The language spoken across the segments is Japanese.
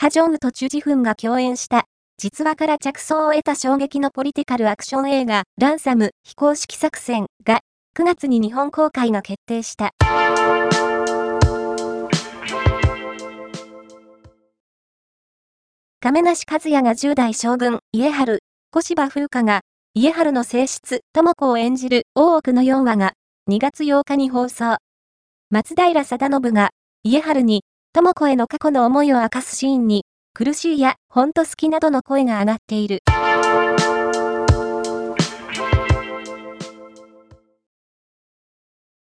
ハジョンウとチュジフンが共演した、実話から着想を得た衝撃のポリティカルアクション映画、ランサム、非公式作戦が、9月に日本公開が決定した。亀梨和也が10代将軍、家春、小芝風花が、家春の性質、智子を演じる大奥の4話が、2月8日に放送。松平定信が、家春に、智子への過去の思いを明かすシーンに、苦しいや、ほんと好きなどの声が上がっている。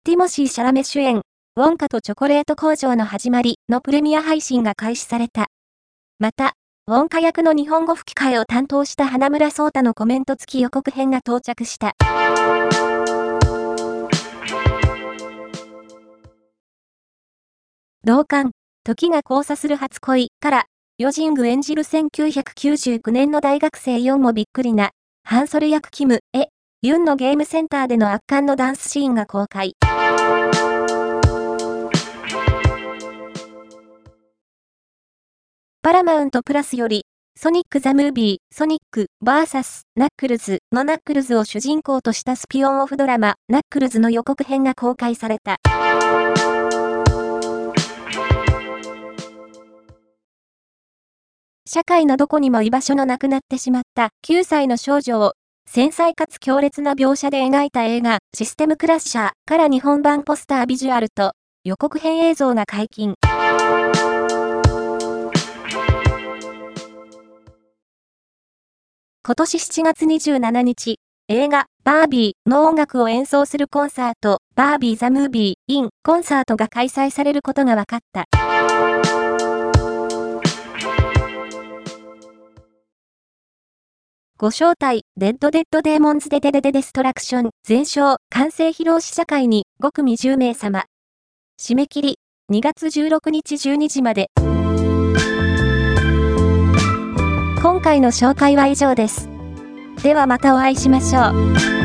ティモシー・シャラメ主演、ウォンカとチョコレート工場の始まりのプレミア配信が開始された。また、ウォンカ役の日本語吹き替えを担当した花村聡太のコメント付き予告編が到着した。同感。時が交差する初恋から、ヨジング演じる1999年の大学生4もびっくりな、ハンソル役キム、え、ユンのゲームセンターでの圧巻のダンスシーンが公開。パラマウントプラスより、ソニック・ザ・ムービー、ソニック、バーサス、ナックルズのナックルズを主人公としたスピンオフドラマ、ナックルズの予告編が公開された。社会のどこにも居場所のなくなってしまった9歳の少女を繊細かつ強烈な描写で描いた映画システムクラッシャーから日本版ポスタービジュアルと予告編映像が解禁。今年7月27日、映画、バービーの音楽を演奏するコンサート、バービー・ザ・ムービー・イン・コンサートが開催されることが分かった。ご招待、デッドデッドデーモンズデデデデデストラクション、全勝、完成披露試写会に5組10名様。締め切り、2月16日12時まで。今回の紹介は以上です。ではまたお会いしましょう。